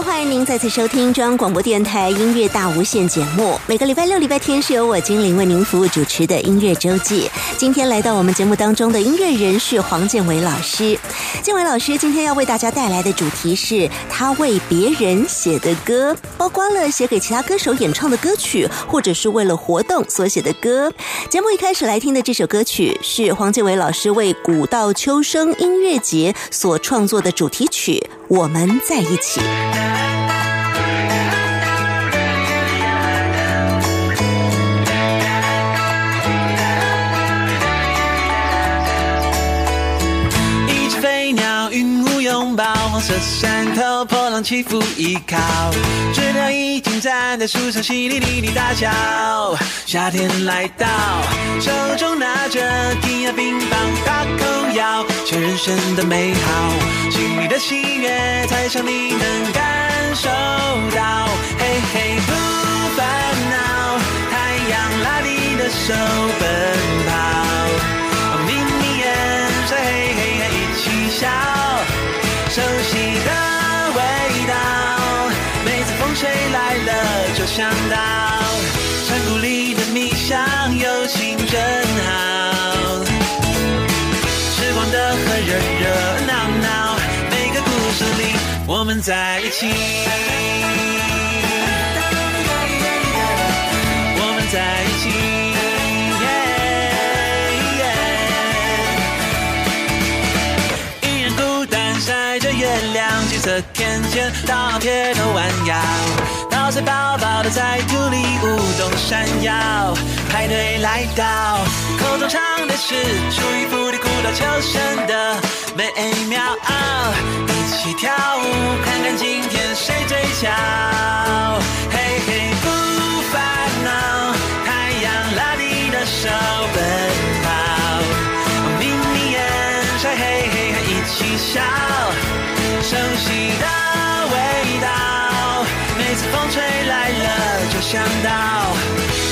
欢迎您再次收听中央广播电台音乐大无限节目。每个礼拜六、礼拜天是由我精灵为您服务主持的音乐周记。今天来到我们节目当中的音乐人是黄建伟老师。建伟老师今天要为大家带来的主题是他为别人写的歌，包括了写给其他歌手演唱的歌曲，或者是为了活动所写的歌。节目一开始来听的这首歌曲是黄建伟老师为古道秋声音乐节所创作的主题曲《我们在一起》。一只飞鸟，云雾拥抱，黄色山头，波浪起伏依靠。知了已经站在树上，淅沥沥沥大叫。夏天来到，手中拿着甜呀冰棒，大口咬，人生的美好。心里的喜悦，台上你能感受到。嘿嘿，不烦恼，太阳拉你的手奔跑。眯眯眼，嘿嘿嘿，一起笑，熟悉的味道，每次风吹来了就想到，山谷里的蜜香友情真在一起。我们在一起。一人孤单晒着月亮，金色天线到铁头弯腰，稻穗饱饱的在土里舞动闪耀。排队来到，口中唱的是楚雨府的古道秋生的美妙，一起跳舞，看看今天谁最俏。嘿嘿，不烦恼，太阳拉你的手奔跑，眯眯眼，晒嘿嘿嘿，一起笑，熟悉的味道，每次风吹来了就想到，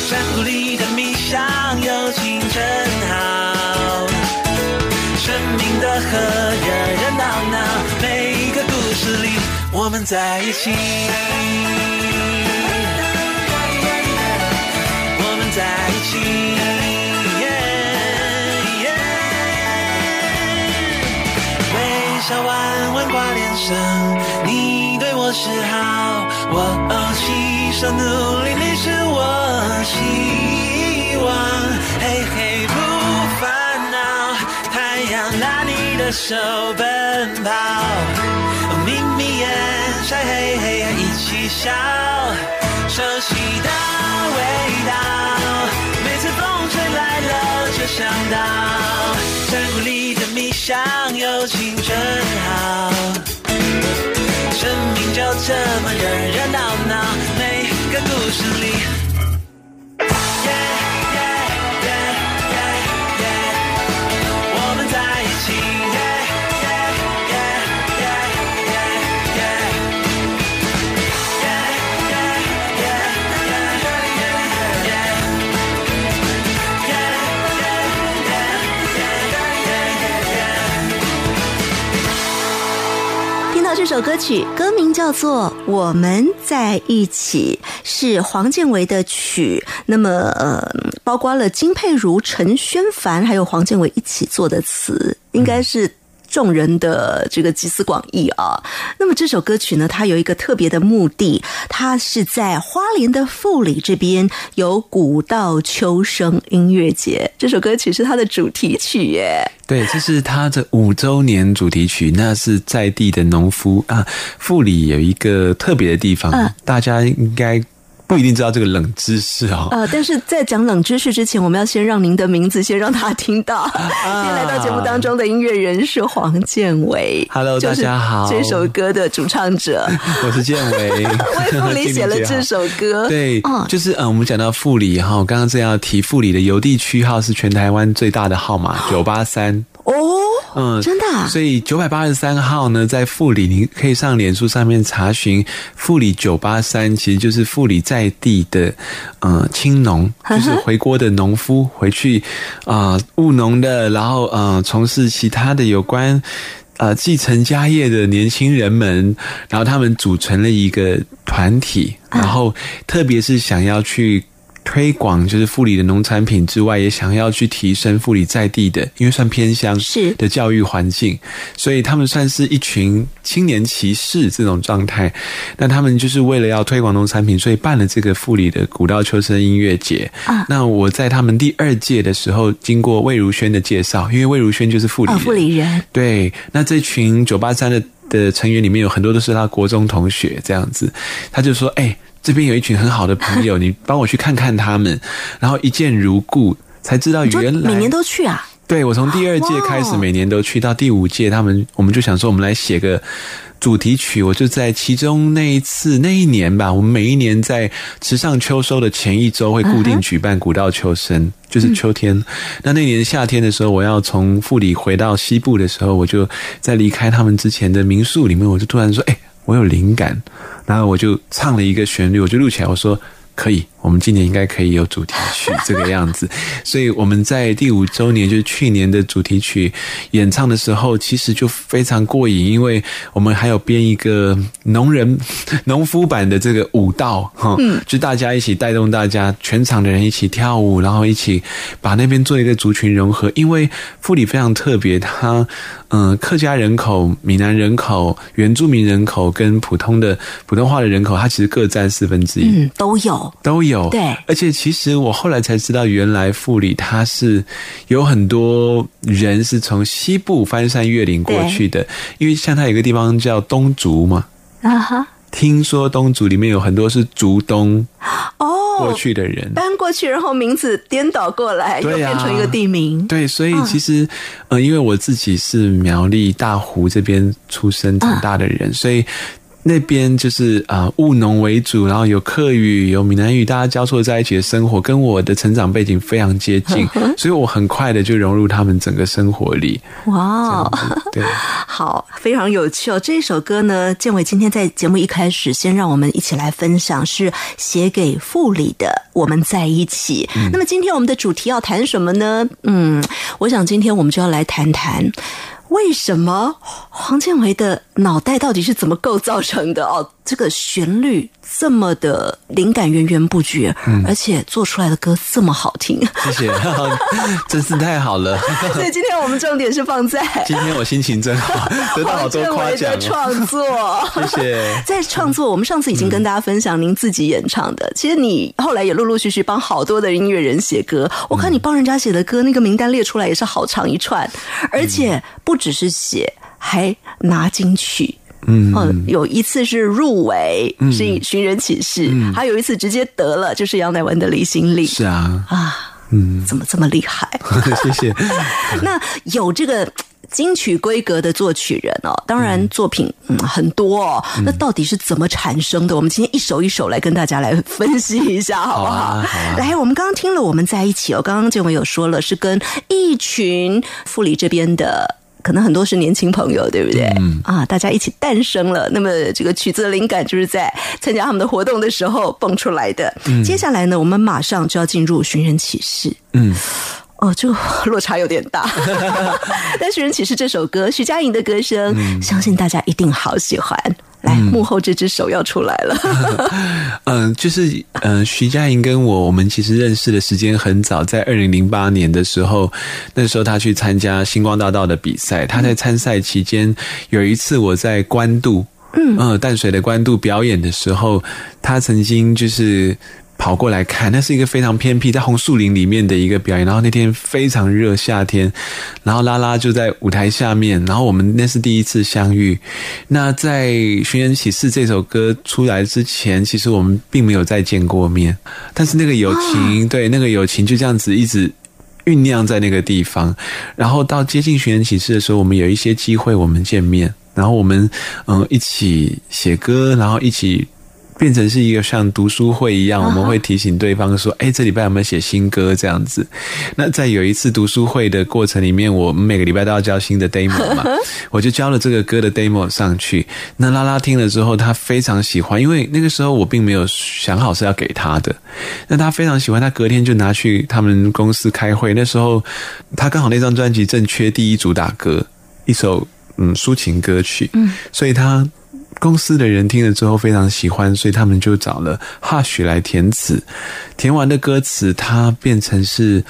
山谷里的蜜香友情真和热热闹闹，每一个故事里我们在一起。我们在一起。微笑弯弯挂脸上，你对我示好，我哦携手努力，你是我希望。手奔跑，眯眯眼，晒嘿嘿，一起笑，熟悉的味道，每次风吹来了就想到，山谷里的蜜香友情真好，生命就这么热热闹闹，每个故事里。首歌曲，歌名叫做《我们在一起》，是黄建为的曲。那么，呃，包括了金佩如、陈宣凡还有黄建为一起做的词，应该是。众人的这个集思广益啊，那么这首歌曲呢，它有一个特别的目的，它是在花莲的富里这边有古道秋声音乐节，这首歌曲是它的主题曲耶。对，这是它的五周年主题曲。那是在地的农夫啊，富里有一个特别的地方，嗯大家应该不一定知道这个冷知识哦。呃，但是在讲冷知识之前，我们要先让您的名字先让他听到。今天来到节目当中的音乐人是黄建伟。Hello，大家好。这首歌的主唱者，我是建伟，为富里写了这首歌。对，嗯。就是嗯，我们讲到富里哈，我刚刚正要提富里的邮递区号是全台湾最大的号码九八三哦，嗯，真的啊所以九百八十三号呢，在富里，你可以上脸书上面查询富里九八三，其实就是富里在地的呃青农，就是回国的农夫回去啊、呃务农的，然后呃从事其他的有关。呃，继承家业的年轻人们，然后他们组成了一个团体，然后特别是想要去推广就是富里的农产品之外，也想要去提升富里在地的，因为算偏乡是。的教育环境，所以他们算是一群青年骑士这种状态。那他们就是为了要推广农产品，所以办了这个富里的古道秋声音乐节。啊。那我在他们第二届的时候，经过魏如萱的介绍，因为魏如萱就是富里富里人。对，那这群九八三的的成员里面有很多都是他国中同学，这样子，他就说：“哎、这边有一群很好的朋友，你帮我去看看他们。”然后一见如故，才知道原来每年都去啊？对我从第二届开始，每年都去到第五届，他们我们就想说，我们来写个主题曲。我就在其中那一次那一年吧，我们每一年在池上秋收的前一周会固定举办古道秋生，就是秋天。那那年夏天的时候，我要从富里回到西部的时候，我就在离开他们之前的民宿里面，我就突然说：“哎、我有灵感。”然后我就唱了一个旋律，我就录起来，我说。可以，我们今年应该可以有主题曲这个样子，所以我们在第五周年，就是去年的主题曲演唱的时候，其实就非常过瘾，因为我们还有编一个农人、农夫版的这个舞蹈，哈，嗯，就大家一起带动大家，全场的人一起跳舞，然后一起把那边做一个族群融合，因为富里非常特别，它嗯、呃客家人口、闽南人口、原住民人口跟普通的普通话的人口，它其实各占四分之一。嗯，都有。都有，对。而且其实我后来才知道，原来富里它是有很多人是从西部翻山越岭过去的，因为像它有个地方叫东竹嘛，啊哈，听说东竹里面有很多是竹东哦，过去的人。搬过去，然后名字颠倒过来，又对啊。变成一个地名。对，所以其实，呃，因为我自己是苗栗大湖这边出生长大的人，所以那边就是啊、呃务农为主，然后有客语、有闽南语，大家交错在一起的生活，跟我的成长背景非常接近，所以我很快的就融入他们整个生活里。哇哦，对，好，非常有趣哦！这首歌呢，建伟今天在节目一开始，先让我们一起来分享，是写给傅里的《我们在一起》。那么今天我们的主题要谈什么呢？嗯，我想今天我们就要来谈谈。为什么黄建伟的脑袋到底是怎么构造成的？哦，这个旋律这么的灵感源源不绝，而且做出来的歌这么好听。谢谢，真是太好了。所以今天我们重点是放在今天我心情真好，得到好多夸奖哦。创作。谢谢。在创作，我们上次已经跟大家分享您自己演唱的。其实你后来也陆陆续续帮好多的音乐人写歌，我看你帮人家写的歌，那个名单列出来也是好长一串，而且不只是写，还拿金曲。嗯，哦，有一次是入围，是以寻人启事，还有一次直接得了，就是杨乃文的《离心力》是啊，啊，嗯，怎么这么厉害？谢谢。那有这个金曲规格的作曲人哦，当然作品嗯很多哦。那到底是怎么产生的？我们今天一首一首来跟大家来分析一下，好不好？好啊好啊来，我们刚刚听了《我们在一起》哦，刚刚建伟有说了，是跟一群富里这边的。可能很多是年轻朋友，对不对？嗯啊，大家一起诞生了。那么这个曲子的灵感就是在参加他们的活动的时候蹦出来的。接下来呢，我们马上就要进入寻人启事。嗯，哦，这个 落差有点大。但《寻人启事》这首歌，徐佳莹的歌声，相信大家一定好喜欢。来，幕后这只手要出来了。嗯，就是嗯、呃徐佳莹跟我，我们其实认识的时间很早，在二零零八年的时候，那时候她去参加星光大道的比赛，她在参赛期间有一次我在关渡，嗯，呃，淡水的关渡表演的时候，她曾经就是。跑过来看，那是一个非常偏僻，在红树林里面的一个表演。然后那天非常热，夏天，然后拉拉就在舞台下面，然后我们那是第一次相遇。那在《寻人启事》这首歌出来之前，其实我们并没有再见过面，但是那个友情，对那个友情就这样子一直酝酿在那个地方。然后到接近《寻人启事》的时候，我们有一些机会，我们见面，然后我们嗯一起写歌，然后一起。变成是一个像读书会一样，我们会提醒对方说：“哎，这礼拜有没有写新歌？”这样子。那在有一次读书会的过程里面，我们每个礼拜都要交新的 demo 嘛，我就交了这个歌的 demo 上去。那拉拉听了之后，他非常喜欢，因为那个时候我并没有想好是要给他的。那他非常喜欢，他隔天就拿去他们公司开会。那时候他刚好那张专辑正缺第一主打歌，一首嗯抒情歌曲，嗯，所以他。公司的人听了之后非常喜欢，所以他们就找了 Hush 来填词。填完的歌词，它变成是。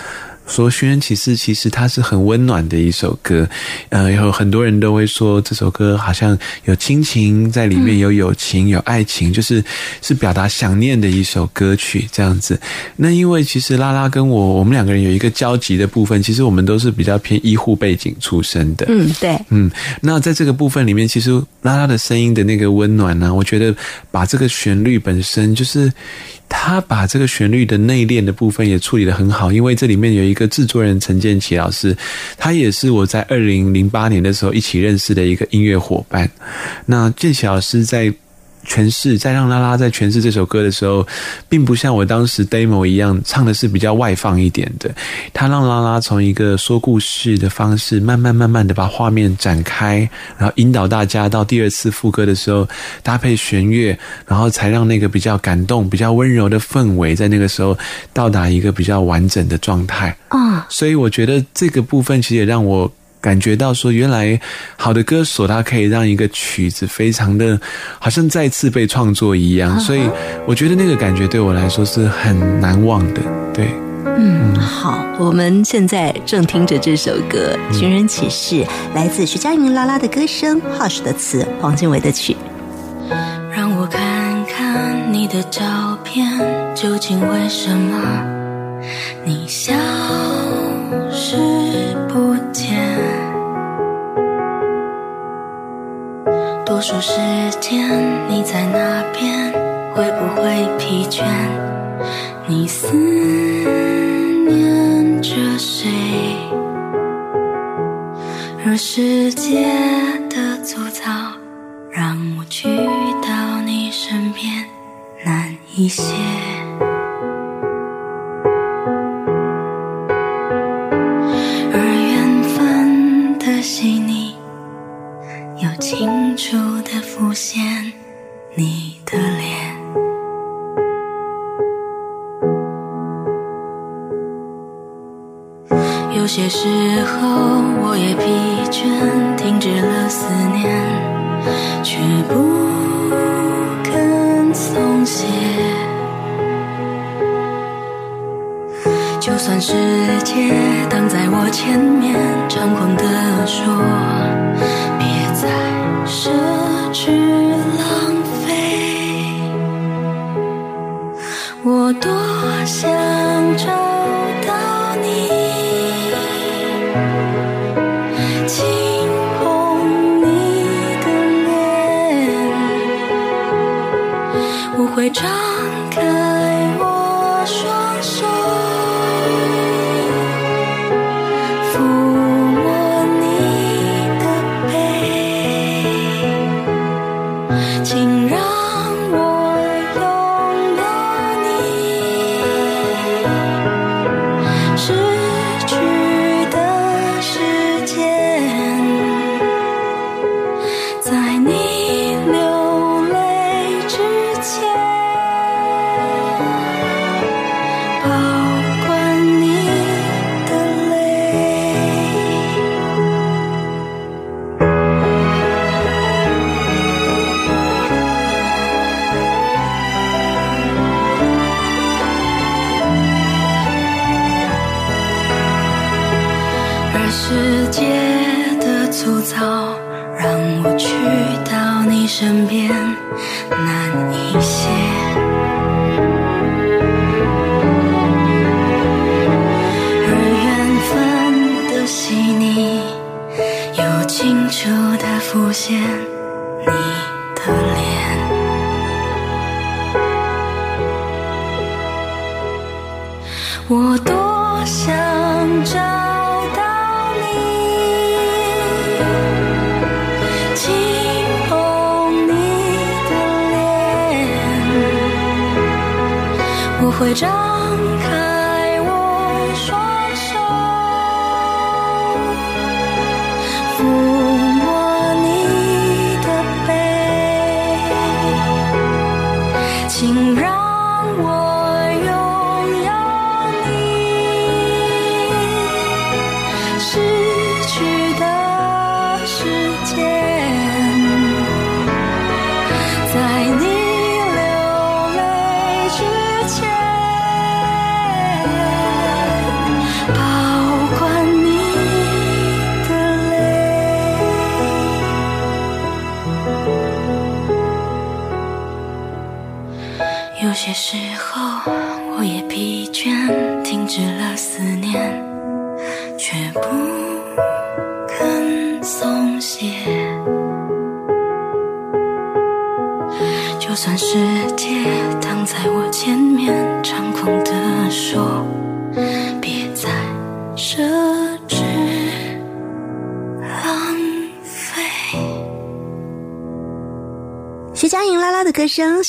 说《寻人启事》其实它是很温暖的一首歌，呃，有很多人都会说这首歌好像有亲情在里面，有友情，有爱情，就是是表达想念的一首歌曲这样子。那因为其实拉拉跟我，我们两个人有一个交集的部分，其实我们都是比较偏医护背景出身的。嗯，对，嗯，那在这个部分里面，其实拉拉的声音的那个温暖呢，我觉得把这个旋律本身就是。他把这个旋律的内敛的部分也处理得很好，因为这里面有一个制作人陈建奇老师，他也是我在二零零八年的时候一起认识的一个音乐伙伴。那建奇老师在。诠释在让拉拉在诠释这首歌的时候，并不像我当时 demo 一样唱的是比较外放一点的。他让拉拉从一个说故事的方式，慢慢慢慢的把画面展开，然后引导大家到第二次副歌的时候搭配弦乐，然后才让那个比较感动、比较温柔的氛围在那个时候到达一个比较完整的状态。啊，所以我觉得这个部分其实也让我。感觉到说，原来好的歌手他可以让一个曲子非常的，好像再次被创作一样，所以我觉得那个感觉对我来说是很难忘的。对，嗯，好，我们现在正听着这首歌《寻人启事》，来自徐佳莹拉拉的歌声，Hush 的词，黄靖伟的曲。让我看看你的照片，究竟为什么你消失多数时间你在哪边？会不会疲倦？你思念着谁？若世界的粗糙，让我去到你身边难一些。而缘分的细腻，有情出的浮现你的脸，有些时候，我也疲倦，停止了思念，却不肯松懈。就算世界挡在我前面，猖狂地说，奢侈浪费，我多想找。请让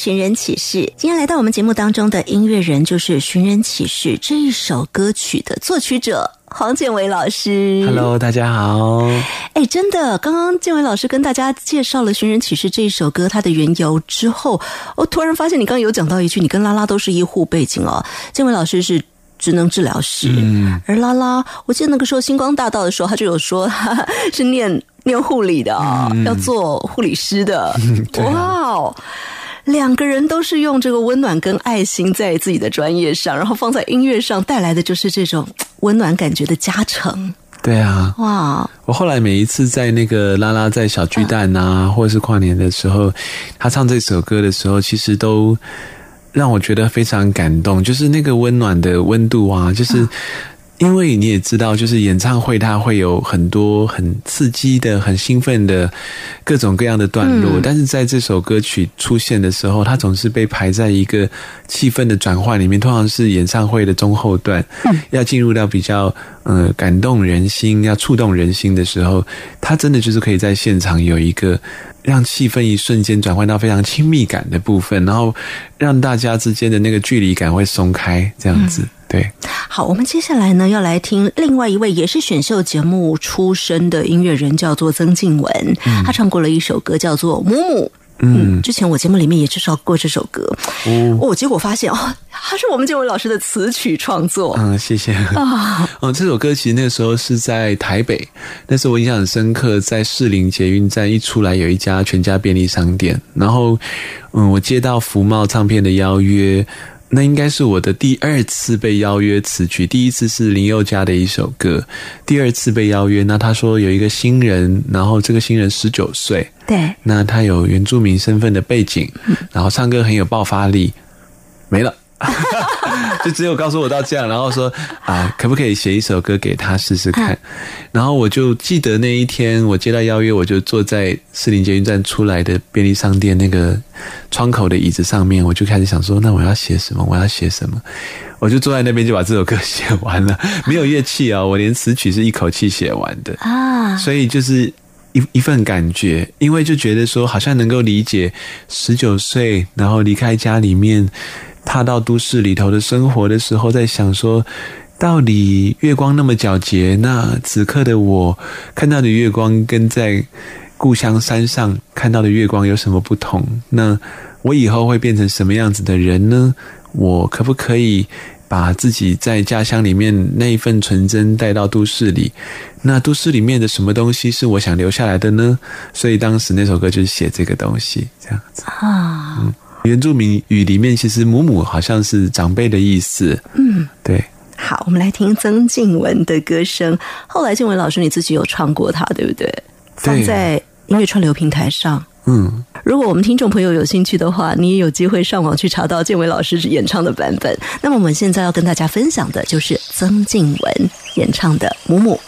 寻人启事》，今天来到我们节目当中的音乐人就是《寻人启事》这一首歌曲的作曲者黄建伟老师。Hello，大家好。哎，真的，刚刚建伟老师跟大家介绍了《寻人启事》这一首歌它的缘由之后，我突然发现你刚刚有讲到一句，你跟拉拉都是医护背景哦。建伟老师是职能治疗师，嗯而拉拉，我记得那个时候星光大道的时候，他就有说哈 是念念护理的啊、要做护理师的。哇哦！两个人都是用这个温暖跟爱心在自己的专业上，然后放在音乐上带来的就是这种温暖感觉的加成。对啊，哇，我后来每一次在那个拉拉在小巨蛋啊，或者是跨年的时候，他唱这首歌的时候，其实都让我觉得非常感动，就是那个温暖的温度啊，就是。因为你也知道，就是演唱会它会有很多很刺激的、很兴奋的各种各样的段落，但是在这首歌曲出现的时候，它总是被排在一个气氛的转换里面，通常是演唱会的中后段，要进入到比较呃感动人心、要触动人心的时候，它真的就是可以在现场有一个让气氛一瞬间转换到非常亲密感的部分，然后让大家之间的那个距离感会松开，这样子，对。好，我们接下来呢要来听另外一位也是选秀节目出身的音乐人，叫做曾静文，他唱过了一首歌叫做《母母》。嗯，之前我节目里面也介绍过这首歌，哦，结果发现哦，他是我们建伟老师的词曲创作嗯，谢谢啊。嗯，这首歌其实那个时候是在台北，那时候我印象很深刻，在士林捷运站一出来有一家全家便利商店，然后嗯，我接到福茂唱片的邀约。那应该是我的第二次被邀约词曲，第一次是林宥嘉的一首歌，第二次被邀约。那他说有一个新人，然后这个新人十九岁，对，那他有原住民身份的背景，然后唱歌很有爆发力，没了。就只有告诉我到这样，然后说啊，可不可以写一首歌给他试试看？然后我就记得那一天我接到邀约，我就坐在四林捷运站出来的便利商店那个窗口的椅子上面，我就开始想说，那我要写什么？我要写什么？我就坐在那边就把这首歌写完了，没有乐器啊、我连词曲是一口气写完的啊，所以就是一一份感觉，因为就觉得说好像能够理解十九岁，然后离开家里面，踏到都市里头的生活的时候，在想说。到底月光那么皎洁，那此刻的我看到的月光跟在故乡山上看到的月光有什么不同？那我以后会变成什么样子的人呢？我可不可以把自己在家乡里面那一份纯真带到都市里？那都市里面的什么东西是我想留下来的呢？所以当时那首歌就是写这个东西，这样子啊。原住民语里面其实“母母”好像是长辈的意思。嗯，对。好，我们来听曾静文的歌声。后来静文老师你自己有唱过它，对不对？放在音乐串流平台上。嗯，如果我们听众朋友有兴趣的话，你也有机会上网去查到建伟老师演唱的版本。那么我们现在要跟大家分享的就是曾静文演唱的《母母》。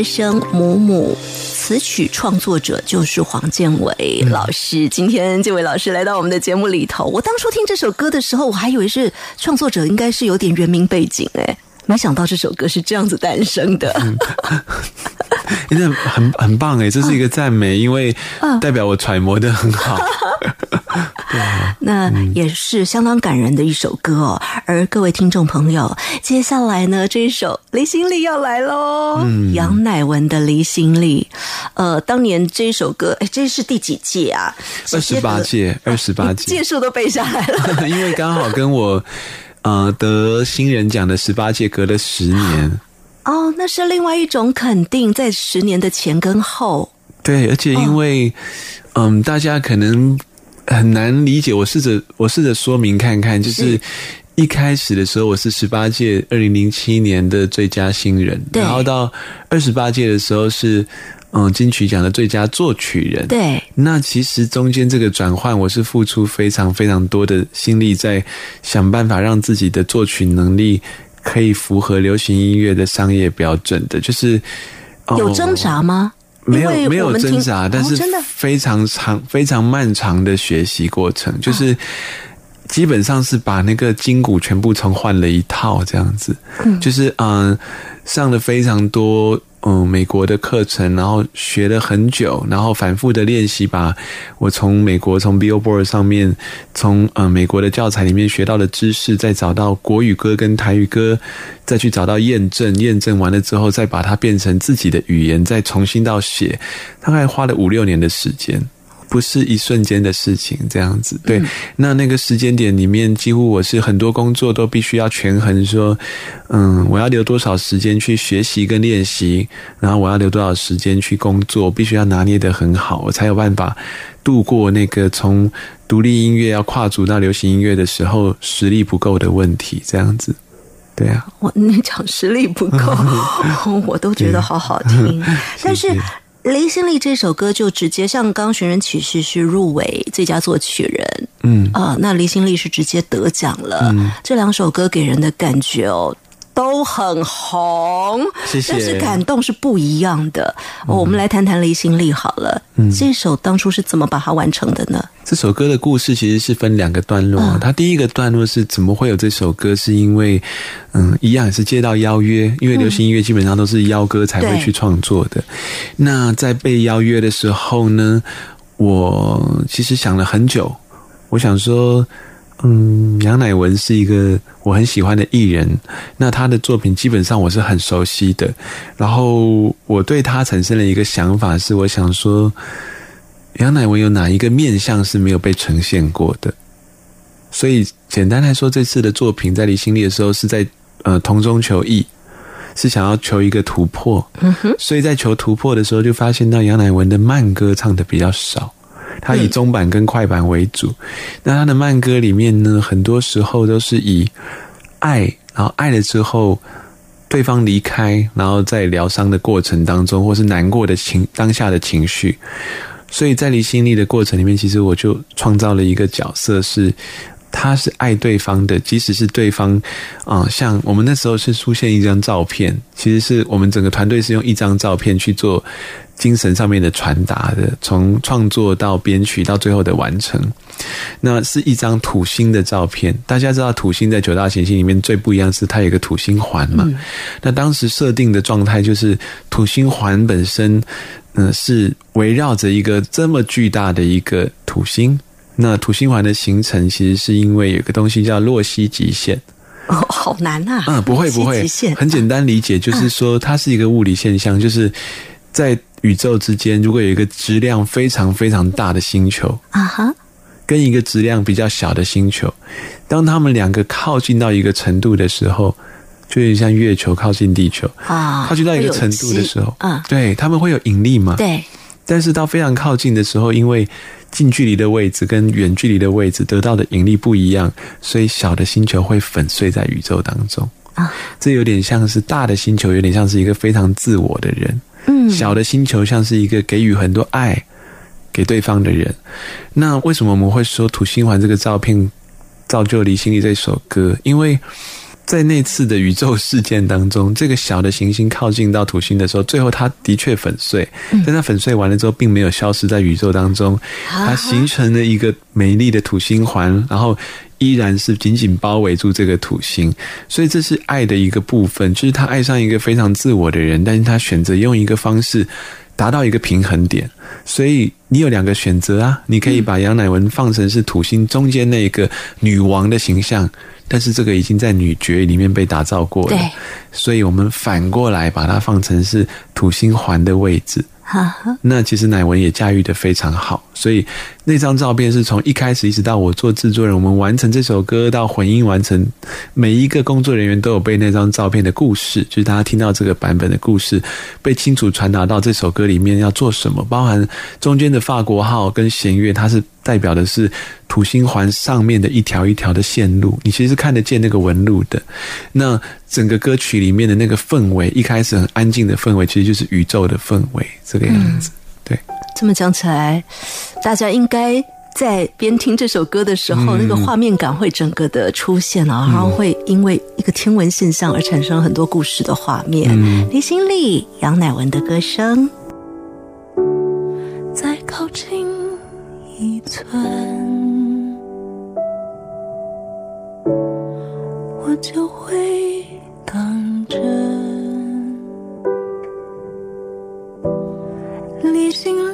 歌声《母母》。词曲创作者就是黄建伟老师。今天建伟老师来到我们的节目里头，我当初听这首歌的时候，我还以为是创作者应该是有点原名背景，哎，没想到这首歌是这样子诞生的。真的很很棒哎，这是一个赞美，因为代表我揣摩的很好。那也是相当感人的一首歌哦。而各位听众朋友，接下来呢，这一首《离心力》要来喽。嗯杨乃文的《离心力》，呃，当年这一首歌，哎，这是第几届啊？二十八届，二十八届，届数都背下来了。因为刚好跟我呃得新人奖的十八届隔了十年。哦，那是另外一种肯定，在十年的前跟后。对，而且因为，嗯、大家可能很难理解，我试着我试着说明看看，就是是一开始的时候，我是十八届二零零七年的最佳新人，对然后到二十八届的时候是嗯金曲奖的最佳作曲人。对，那其实中间这个转换，我是付出非常非常多的心力，在想办法让自己的作曲能力可以符合流行音乐的商业标准的，就是、哦有挣扎吗？没有没有挣扎，但是哦真的。非常长、非常漫长的学习过程，就是基本上是把那个筋骨全部重换了一套，这样子。就是嗯、上了非常多嗯美国的课程，然后学了很久，然后反复的练习，把我从美国从 Billboard 上面从呃、美国的教材里面学到的知识，再找到国语歌跟台语歌，再去找到验证，验证完了之后，再把它变成自己的语言，再重新到写，大概花了五六年的时间。不是一瞬间的事情，这样子。对，那那个时间点里面，几乎我是很多工作都必须要权衡，说，嗯，我要留多少时间去学习跟练习，然后我要留多少时间去工作，必须要拿捏的很好，我才有办法度过那个从独立音乐要跨足到流行音乐的时候实力不够的问题，这样子。对啊，我你讲实力不够，我都觉得好好听。但是《离心力》这首歌就直接像刚刚《寻人启事》是入围最佳作曲人，嗯，啊、那《离心力》是直接得奖了。这两首歌给人的感觉哦。都很红，谢谢但是感动是不一样的。哦，我们来谈谈《离心力》好了。嗯这首当初是怎么把它完成的呢？这首歌的故事其实是分两个段落。嗯它第一个段落是怎么会有这首歌，是因为嗯，一样也是接到邀约，因为流行音乐基本上都是邀歌才会去创作的。那在被邀约的时候呢，我其实想了很久，我想说。嗯，杨乃文是一个我很喜欢的艺人，那他的作品基本上我是很熟悉的。然后我对他产生了一个想法，是我想说，杨乃文有哪一个面相是没有被呈现过的？所以简单来说，这次的作品在离心力的时候是在呃同中求异，是想要求一个突破。嗯哼，所以在求突破的时候，就发现到杨乃文的慢歌唱的比较少，他以中版跟快板为主。那他的慢歌里面呢，很多时候都是以爱，然后爱了之后，对方离开，然后在疗伤的过程当中，或是难过的情当下的情绪。所以在离心力的过程里面，其实我就创造了一个角色是。他是爱对方的，即使是对方，啊、像我们那时候是出现一张照片，其实是我们整个团队是用一张照片去做精神上面的传达的，从创作到编曲到最后的完成，那是一张土星的照片。大家知道土星在九大行星里面最不一样是它有一个土星环嘛，那当时设定的状态就是土星环本身，嗯、是围绕着一个这么巨大的一个土星。那土星环的形成，其实是因为有个东西叫洛希极限。哦，好难啊！嗯，不会不会很简单理解，就是说它是一个物理现象，就是在宇宙之间，如果有一个质量非常非常大的星球，啊哈，跟一个质量比较小的星球，当它们两个靠近到一个程度的时候，就有点像月球靠近地球，啊，靠近到一个程度的时候，嗯，对，它们会有引力嘛？对，但是到非常靠近的时候，因为近距离的位置跟远距离的位置得到的引力不一样，所以小的星球会粉碎在宇宙当中。啊，这有点像是大的星球，有点像是一个非常自我的人；嗯，小的星球像是一个给予很多爱给对方的人。那为什么我们会说土星环这个照片造就《离心力》这首歌？因为在那次的宇宙事件当中，这个小的行星靠近到土星的时候，最后它的确粉碎，但它粉碎完了之后，并没有消失在宇宙当中，它形成了一个美丽的土星环，然后依然是紧紧包围住这个土星，所以这是爱的一个部分，就是他爱上一个非常自我的人，但是他选择用一个方式达到一个平衡点，所以你有两个选择啊，你可以把杨乃文放成是土星中间那个女王的形象，但是这个已经在女爵里面被打造过了。对，所以我们反过来把它放成是土星环的位置。那其实乃文也驾驭的非常好，所以那张照片是从一开始一直到我做制作人，我们完成这首歌到混音完成，每一个工作人员都有被那张照片的故事，就是大家听到这个版本的故事，被清楚传达到这首歌里面要做什么，包含中间的法国号跟弦乐，它是代表的是土星环上面的一条一条的线路，你其实是看得见那个纹路的。那整个歌曲里面的那个氛围，一开始很安静的氛围，其实就是宇宙的氛围，这个样子。对，这么讲起来，大家应该在边听这首歌的时候，那个画面感会整个的出现啊，然后会因为一个天文现象而产生很多故事的画面。李心力、杨乃文的歌声。在靠近一寸，我就会当真。理性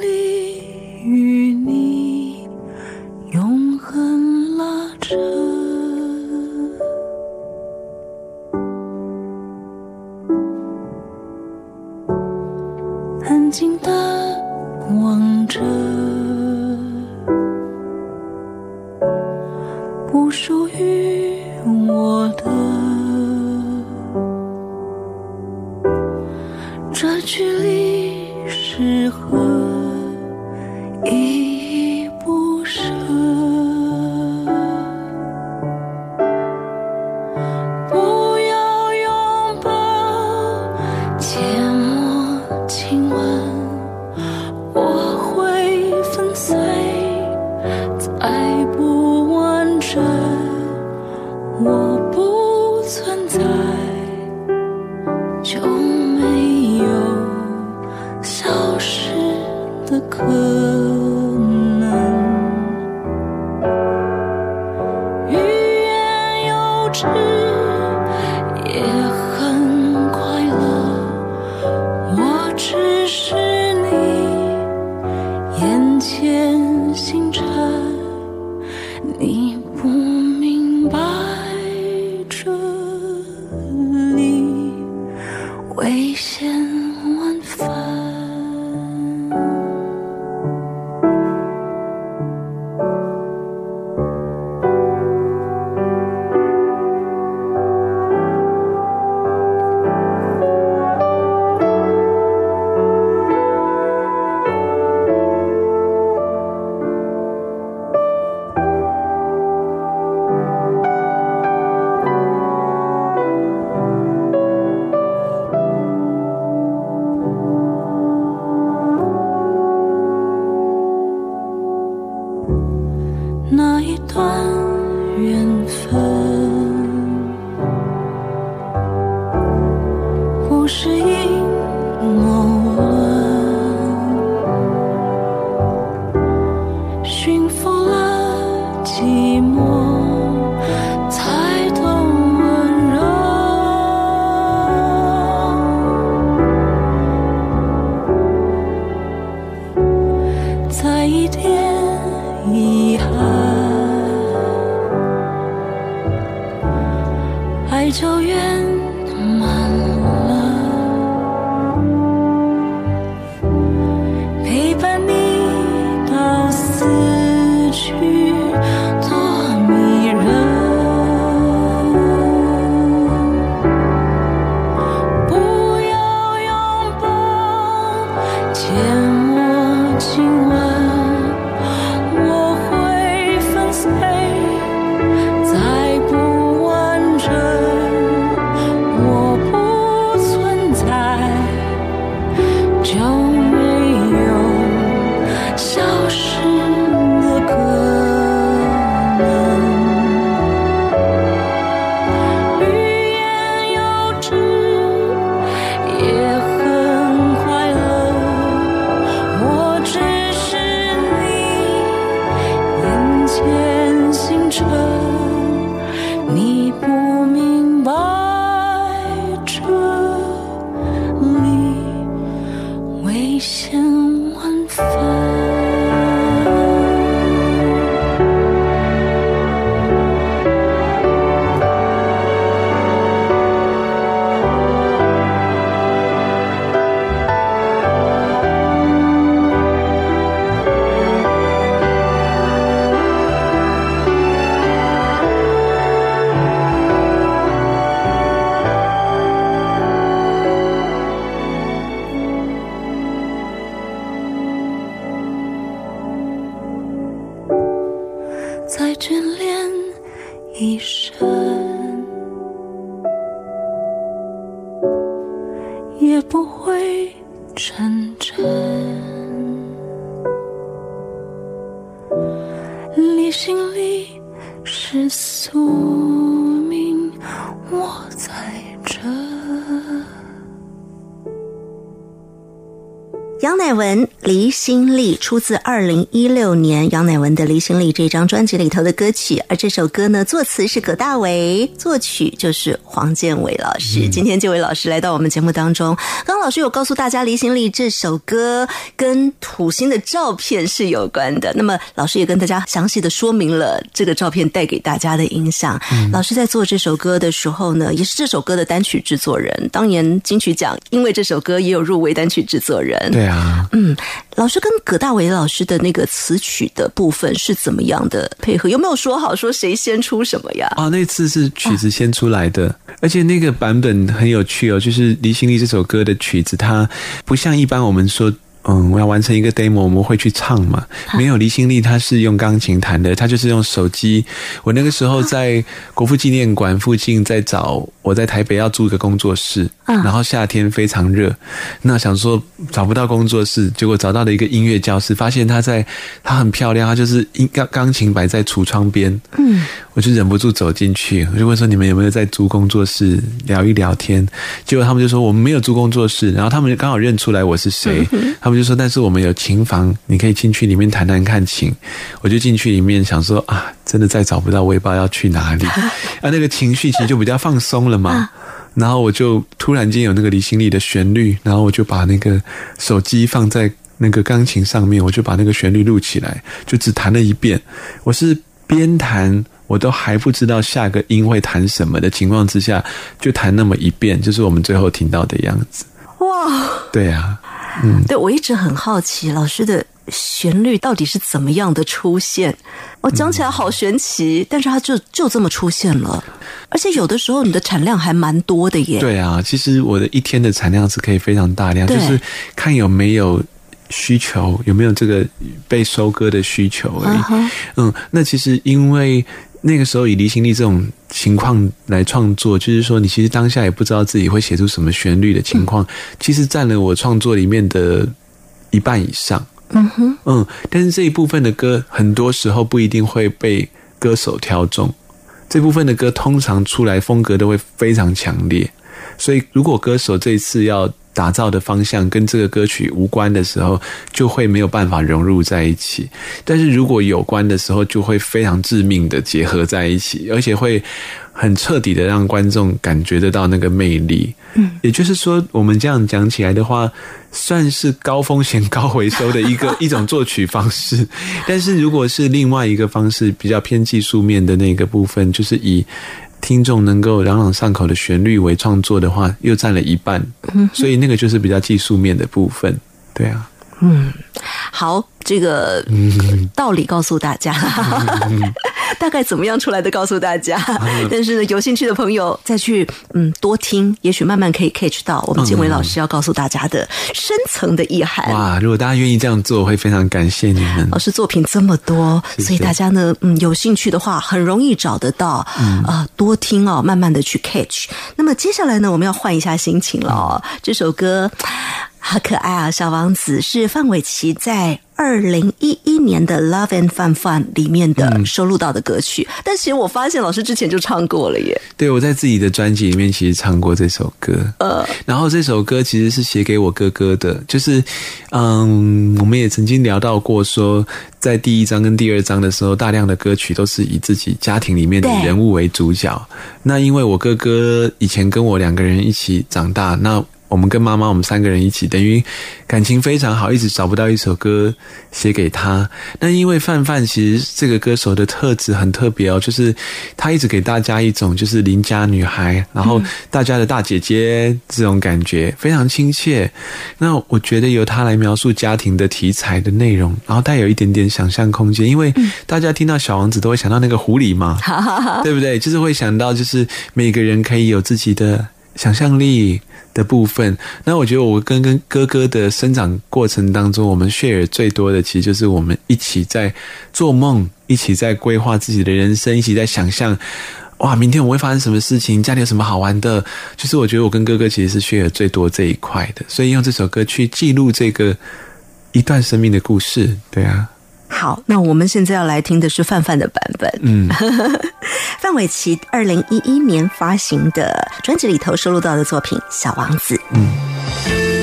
危险出自二零一六年杨乃文的《离心力》这张专辑里头的歌曲，而这首歌呢，作词是葛大为，作曲就是黄建伟老师。今天这位老师来到我们节目当中，刚刚老师有告诉大家，《离心力》这首歌跟土星的照片是有关的。那么老师也跟大家详细的说明了这个照片带给大家的影响。老师在做这首歌的时候呢，也是这首歌的单曲制作人。当年金曲奖因为这首歌也有入围单曲制作人。对啊，嗯，老师跟葛大韦老师的那个词曲的部分是怎么样的配合？有没有说好说谁先出什么呀？啊，那次是曲子先出来的，而且那个版本很有趣哦，就是《离心力》这首歌的曲子，它不像一般我们说。嗯，我要完成一个 demo，我们会去唱嘛？没有离心力，他是用钢琴弹的，他就是用手机。我那个时候在国父纪念馆附近在找，我在台北要租一个工作室，然后夏天非常热，那想说找不到工作室，结果找到了一个音乐教室，发现他在，他很漂亮，他就是音钢钢琴摆在橱窗边，嗯，我就忍不住走进去，我就问说你们有没有在租工作室聊一聊天？结果他们就说我们没有租工作室，然后他们刚好认出来我是谁，他们就说但是我们有琴房，你可以进去里面弹弹看琴。我就进去里面想说啊，真的再找不到，我也不知道要去哪里 啊，那个情绪其实就比较放松了嘛。然后我就突然间有那个离心力的旋律，然后我就把那个手机放在那个钢琴上面，我就把那个旋律录起来，就只弹了一遍。我是边弹我都还不知道下个音会弹什么的情况之下，就弹那么一遍，就是我们最后听到的样子。哇，对呀啊，对我一直很好奇老师的旋律到底是怎么样的出现。我讲起来好神奇，但是它就就这么出现了，而且有的时候你的产量还蛮多的耶。对啊，其实我的一天的产量是可以非常大量，就是看有没有需求，有没有这个被收割的需求而已。嗯，那其实因为那个时候以离心力这种情况来创作，就是说你其实当下也不知道自己会写出什么旋律的情况，其实占了我创作里面的一半以上。嗯哼，嗯，但是这一部分的歌，很多时候不一定会被歌手挑中。这部分的歌通常出来风格都会非常强烈，所以如果歌手这一次要打造的方向跟这个歌曲无关的时候，就会没有办法融入在一起。但是如果有关的时候，就会非常致命的结合在一起，而且会很彻底的让观众感觉得到那个魅力。嗯，也就是说，我们这样讲起来的话，算是高风险高回收的一个一种作曲方式。但是如果是另外一个方式，比较偏技术面的那个部分，就是以听众能够朗朗上口的旋律为创作的话，又占了一半。所以那个就是比较技术面的部分。对啊，好，这个道理告诉大家，大概怎么样出来的告诉大家。但是呢，有兴趣的朋友再去嗯多听，也许慢慢可以 catch 到我们建伟老师要告诉大家的深层的意涵。哇！如果大家愿意这样做，我会非常感谢你们老。师作品这么多，所以大家呢，嗯，有兴趣的话，很容易找得到，啊、多听哦，慢慢的去 catch。那么接下来呢，我们要换一下心情了哦。这首歌好可爱啊，《小王子》是范玮琪在。二零一一年的《Love and Fun Fun》里面的收录到的歌曲，但其实我发现老师之前就唱过了耶。对，我在自己的专辑里面其实唱过这首歌，呃，然后这首歌其实是写给我哥哥的，就是，嗯，我们也曾经聊到过说，在第一章跟第二章的时候，大量的歌曲都是以自己家庭里面的人物为主角。那因为我哥哥以前跟我两个人一起长大，那我们跟妈妈，我们三个人一起，等于感情非常好，一直找不到一首歌写给他。那因为范范其实这个歌手的特质很特别哦，就是他一直给大家一种就是邻家女孩，然后大家的大姐姐这种感觉，非常亲切。那我觉得由他来描述家庭的题材的内容，然后带有一点点想象空间，因为大家听到小王子都会想到那个狐狸嘛，对不对？就是会想到，就是每个人可以有自己的想象力的部分。那我觉得我跟跟哥哥的生长过程当中，我们 share 最多的，其实就是我们一起在做梦，一起在规划自己的人生，一起在想象。哇，明天我会发生什么事情？家里有什么好玩的？就是我觉得我跟哥哥其实是 share 最多这一块的，所以用这首歌去记录这个一段生命的故事。对啊，好，那我们现在要来听的是范范的版本。嗯，范玮琪二零一一年发行的专辑里头收录到的作品《小王子》。每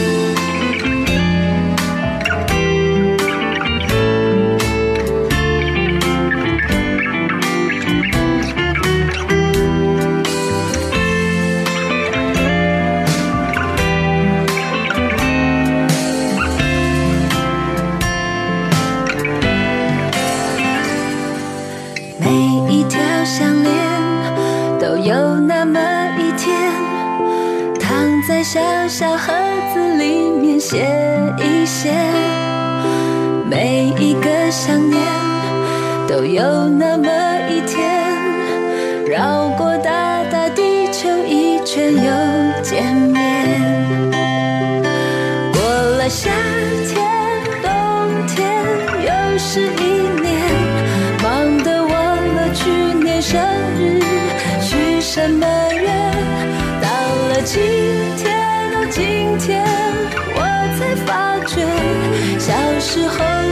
小小盒子里面写一写。每一个想念都有那么一天，绕过大大地球一圈又见面。过了夏天，冬天，又是一年，忙得忘了去年生日许什么时候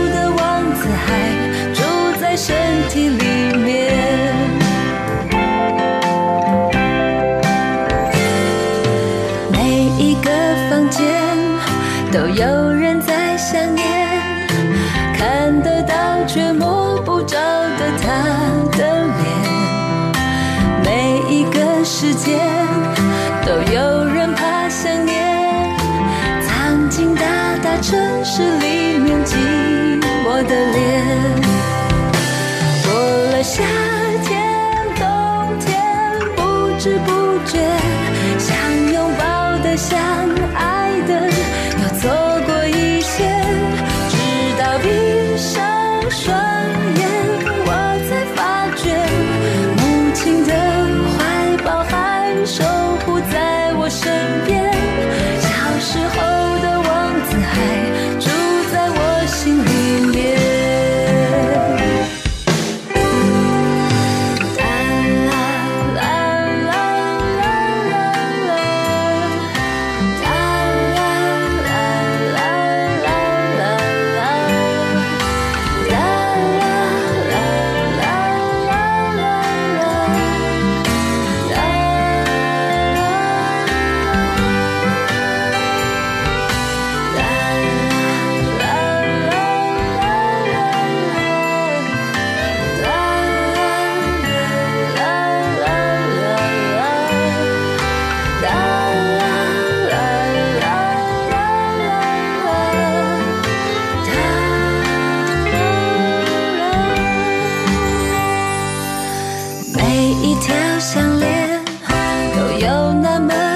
有那么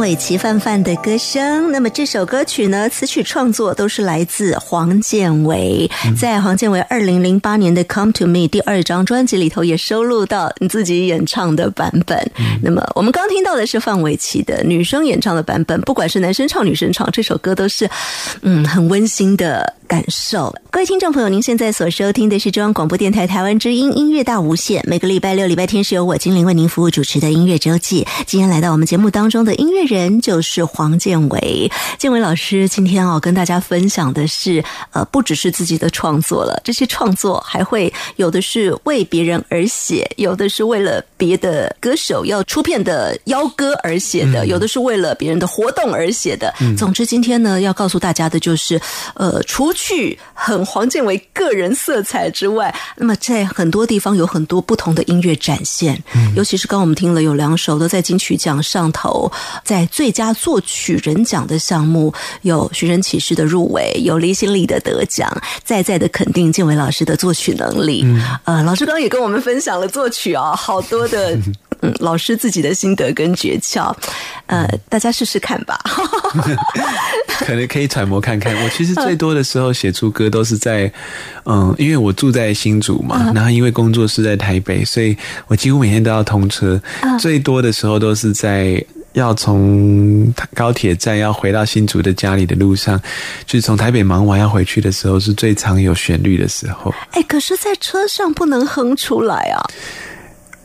玮琪范范的歌声。那么这首歌曲呢，词曲创作都是来自黄建伟，在黄建伟二零零八年的《Come to Me》第二张专辑里头也收录到你自己演唱的版本。那么我们刚听到的是范玮琪的女生演唱的版本，不管是男生唱女生唱，这首歌都是嗯很温馨的感受。各位听众朋友，您现在所收听的是中央广播电台台湾之音音乐大无限，每个礼拜六、礼拜天是由我精灵为您服务主持的音乐周记。今天来到我们节目当中的音乐人就是黄建伟，建伟老师今天哦跟大家分享的是，呃，不只是自己的创作了，这些创作还会有的是为别人而写，有的是为了别的歌手要出片的邀歌而写的，有的是为了别人的活动而写的。总之，今天呢要告诉大家的就是，呃，除去很黄建伟个人色彩之外，那么在很多地方有很多不同的音乐展现，嗯尤其是刚刚我们听了有两首都在金曲奖上头，在最佳作曲人奖的项目有《寻人启事》的入围，有离心力的得奖，再再的肯定建伟老师的作曲能力。呃，老师刚刚也跟我们分享了作曲啊，好多的。嗯，老师自己的心得跟诀窍，呃，大家试试看吧。可能可以揣摩看看。我其实最多的时候写出歌都是在，嗯，因为我住在新竹嘛，然后因为工作是在台北，所以我几乎每天都要通车。最多的时候都是在要从高铁站要回到新竹的家里的路上，就是从台北忙完要回去的时候，是最常有旋律的时候。哎，可是，在车上不能哼出来啊。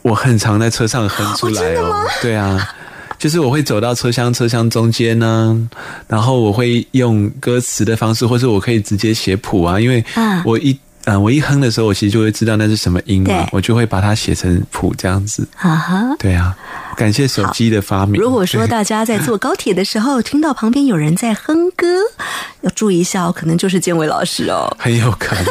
我很常在车上哼出来哦，对啊，就是我会走到车厢车厢中间呢，然后我会用歌词的方式，或者我可以直接写谱啊，因为我一嗯、呃、我一哼的时候，我其实就会知道那是什么音嘛，我就会把它写成谱这样子。啊哈，对啊，感谢手机的发明。如果说大家在坐高铁的时候听到旁边有人在哼歌，要注意一下哦，可能就是建伟老师哦，很有可能。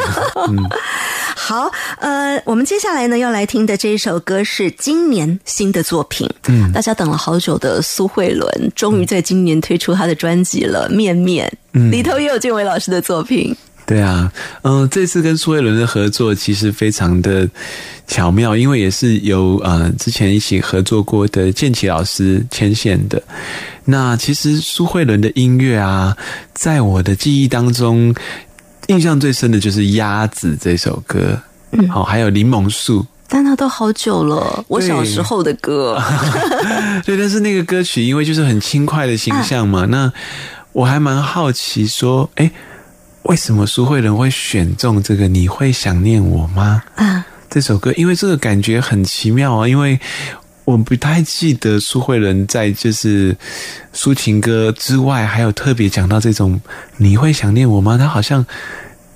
嗯。好，呃，我们接下来呢要来听的这一首歌是今年新的作品，嗯，大家等了好久的苏慧伦，终于在今年推出她的专辑了，《面面》，嗯，里头也有建伟老师的作品。对啊，嗯、呃，这次跟苏慧伦的合作其实非常的巧妙，因为也是由呃之前一起合作过的建奇老师牵线的。那其实苏慧伦的音乐啊，在我的记忆当中。印象最深的就是《鸭子》这首歌，嗯，好，还有《柠檬树》，但那都好久了，我小时候的歌。对，但是那个歌曲因为就是很轻快的形象嘛，啊、那我还蛮好奇说，哎，为什么苏慧伦会选中这个？你会想念我吗？啊，这首歌，因为这个感觉很奇妙啊，因为。我不太记得苏慧伦在就是抒情歌之外，还有特别讲到这种你会想念我吗？他好像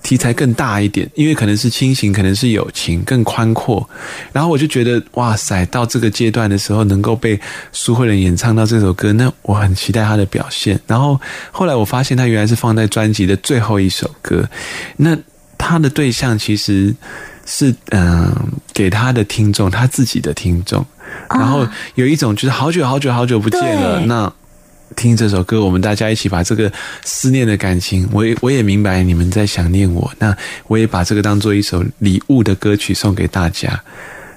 题材更大一点，因为可能是亲情，可能是友情，更宽阔。然后我就觉得哇塞，到这个阶段的时候，能够被苏慧伦演唱到这首歌，那我很期待她的表现。然后后来我发现，她原来是放在专辑的最后一首歌。那她的对象其实是嗯、呃，给她的听众，她自己的听众。然后有一种就是好久好久好久不见了，那听这首歌，我们大家一起把这个思念的感情，我也我也明白你们在想念我，那我也把这个当做一首礼物的歌曲送给大家。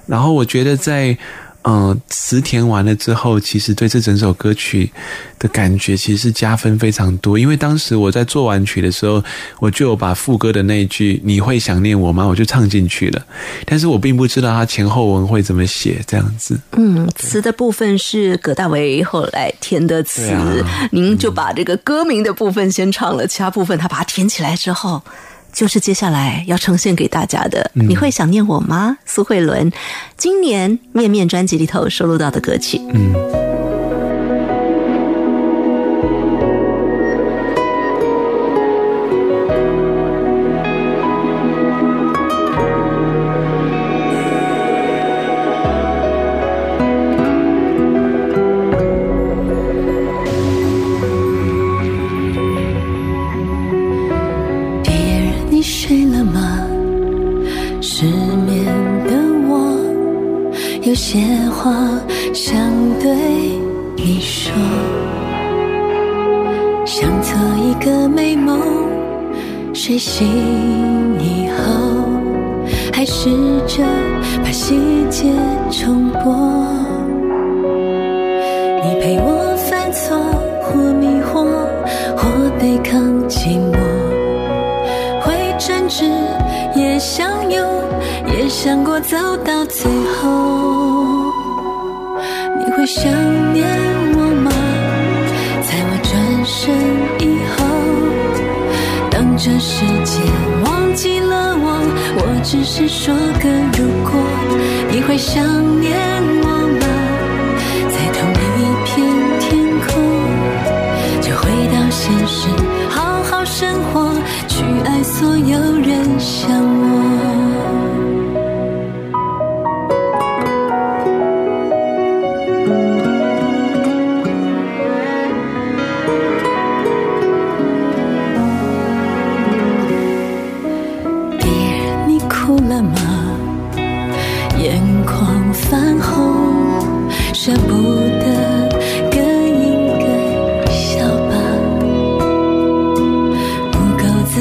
然后我觉得在嗯词填完了之后，其实对这整首歌曲的感觉其实是加分非常多，因为当时我在做完曲的时候，我就有把副歌的那一句“你会想念我吗”我就唱进去了，但是我并不知道它前后文会怎么写，这样子。嗯，词的部分是葛大为后来填的词，啊、您就把这个歌名的部分先唱了，其他部分他把它填起来之后。就是接下来要呈现给大家的，嗯、你会想念我吗？苏慧伦今年《面面》专辑里头收录到的歌曲。嗯。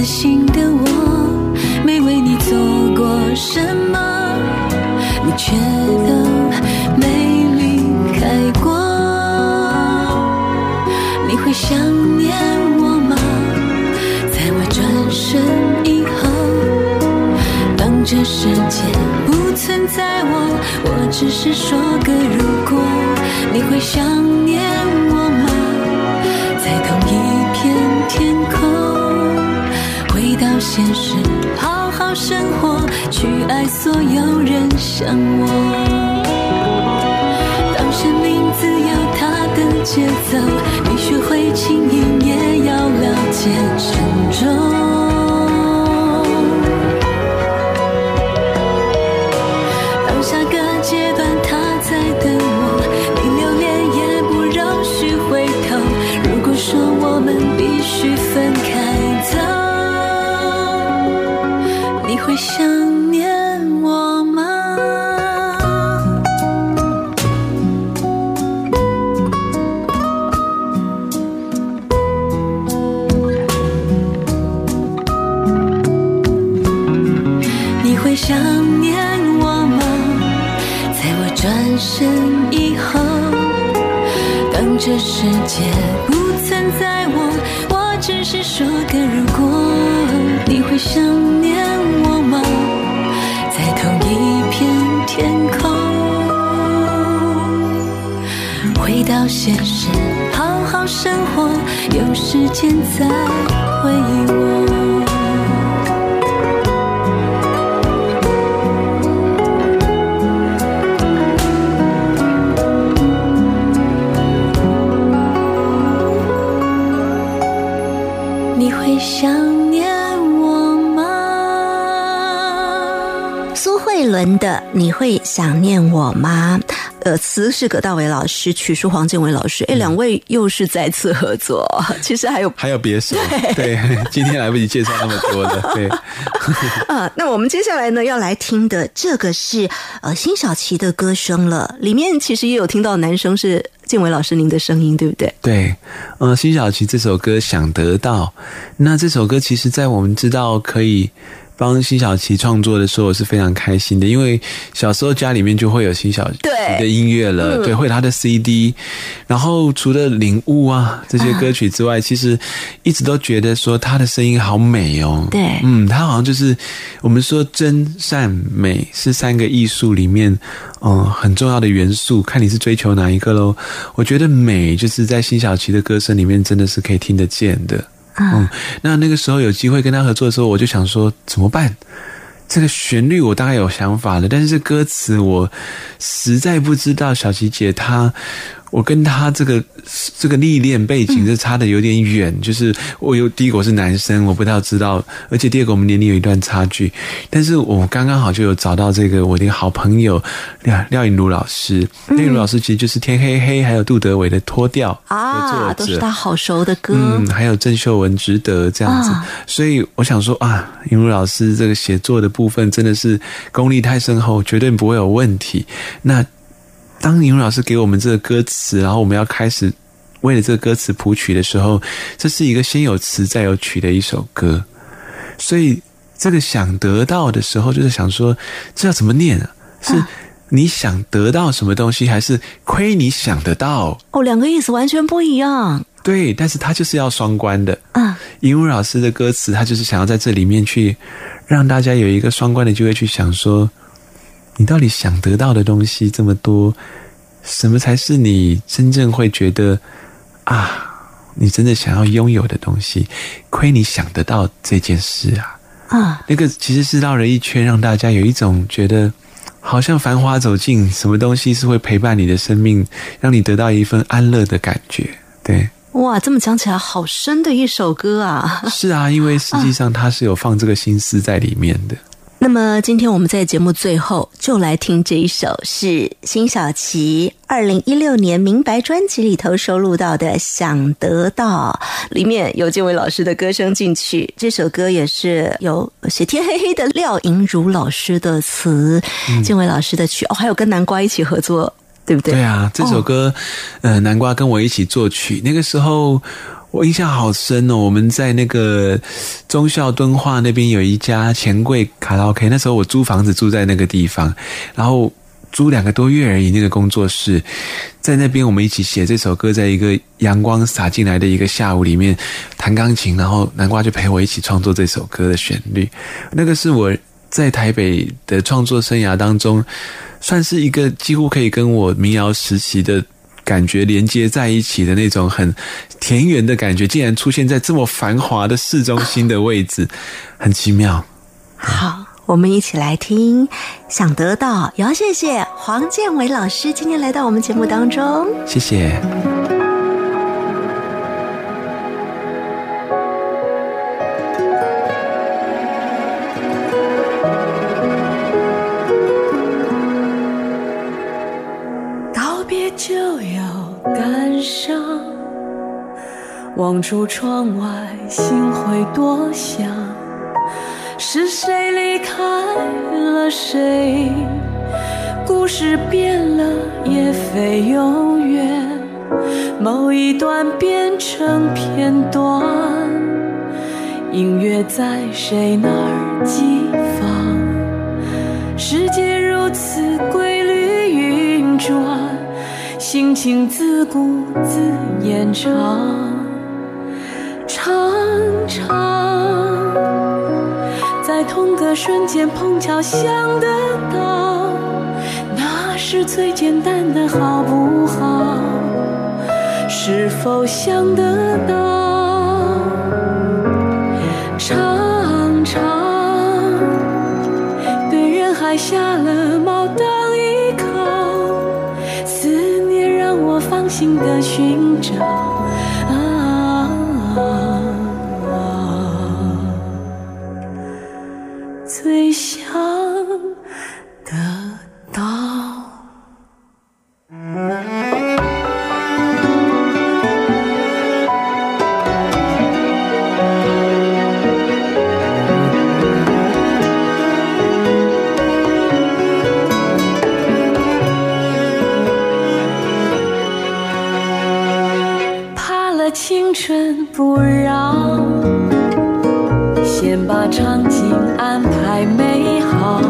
自信的我，没为你做过什么，你却都没离开过。你会想念我吗？在我转身以后。当这世界不存在我，我只是说个如果。你会想念现实，好好生活，去爱所有人像我。当生命自有它的节奏，你学会轻盈，也要了解世界不存在我，我只是说个如果。你会想念我吗？在同一片天空，回到现实，好好生活，有时间再回忆我。苏慧伦的《你会想念我吗》？呃，词是葛大为老师，曲是黄建伟老师，哎，两位又是再次合作。其实还有还有别首，对，今天来不及介绍那么多的，对，啊，那我们接下来呢要来听的这个是呃辛晓琪的歌声了，里面其实也有听到男生是建伟老师您的声音，对不对？对，呃，辛晓琪这首歌《想得到》，那这首歌其实，在我们知道可以帮辛晓琪创作的时候，我是非常开心的，因为小时候家里面就会有辛晓琪的音乐了，嗯对，会有他的 CD，然后除了领悟啊这些歌曲之外，其实一直都觉得说他的声音好美哦，对嗯，他好像就是我们说真善美是三个艺术里面，嗯、很重要的元素，看你是追求哪一个喽。我觉得美就是在辛晓琪的歌声里面真的是可以听得见的。嗯，那那个时候有机会跟他合作的时候，我就想说怎么办？这个旋律我大概有想法了，但是歌词我实在不知道。小琪姐她，我跟他这个这个历练背景是差的有点远，就是我有第一个我是男生，我不太知道，而且第二个我们年龄有一段差距。但是我刚刚好就有找到这个我的好朋友廖廖颖茹老师，廖颖茹老师其实就是天黑黑还有杜德伟的脱掉的啊，都是他好熟的歌。嗯，还有郑秀文值得这样子，啊所以我想说啊，尹如老师这个写作的部分真的是功力太深厚，绝对不会有问题。那当尹如老师给我们这个歌词，然后我们要开始为了这个歌词谱曲的时候，这是一个先有词再有曲的一首歌，所以这个想得到的时候，就是想说这要怎么念啊？是。你想得到什么东西，还是亏你想得到？哦，两个意思完全不一样对，但是它就是要双关的。啊。尹武老师的歌词，他就是想要在这里面去让大家有一个双关的机会去想说，你到底想得到的东西这么多，什么才是你真正会觉得啊，你真的想要拥有的东西？亏你想得到这件事啊！啊，那个其实是绕了一圈，让大家有一种觉得好像繁华走尽，什么东西是会陪伴你的生命，让你得到一份安乐的感觉。对，哇，这么讲起来好深的一首歌啊！是啊，因为实际上他是有放这个心思在里面的。那么今天我们在节目最后就来听这一首，是辛晓琪二零一六年《明白》专辑里头收录到的《想得到》，里面有建伟老师的歌声进去。这首歌也是有写天黑黑的廖莹如老师的词，建伟老师的曲，哦，还有跟南瓜一起合作，对不对？对啊，这首歌，呃，南瓜跟我一起作曲，那个时候我印象好深哦。我们在那个忠孝敦化那边有一家钱柜卡拉 OK，那时候我租房子住在那个地方，然后租两个多月而已。那个工作室在那边，我们一起写这首歌，在一个阳光洒进来的一个下午里面弹钢琴，然后南瓜就陪我一起创作这首歌的旋律。那个是我在台北的创作生涯当中，算是一个几乎可以跟我民谣时期的感觉连接在一起的那种很田园的感觉，竟然出现在这么繁华的市中心的位置，很奇妙。好，我们一起来听《想得到》，也要谢谢黄建伟老师今天来到我们节目当中。谢谢。望出窗外，心会多想。是谁离开了谁？故事变了，也非永远。某一段变成片段，音乐在谁那儿激放？世界如此规律运转，心情自顾自延，长长，在同个瞬间碰巧想得到，那是最简单的好不好？是否想得到？常常对人海下了锚当依靠，思念让我放心的寻先把场景安排美好，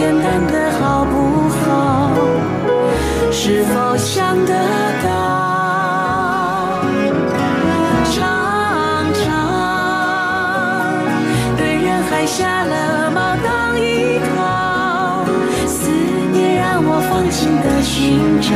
简单的好不好？是否想得到？常常对人海下了锚当依靠，思念让我放心的寻找。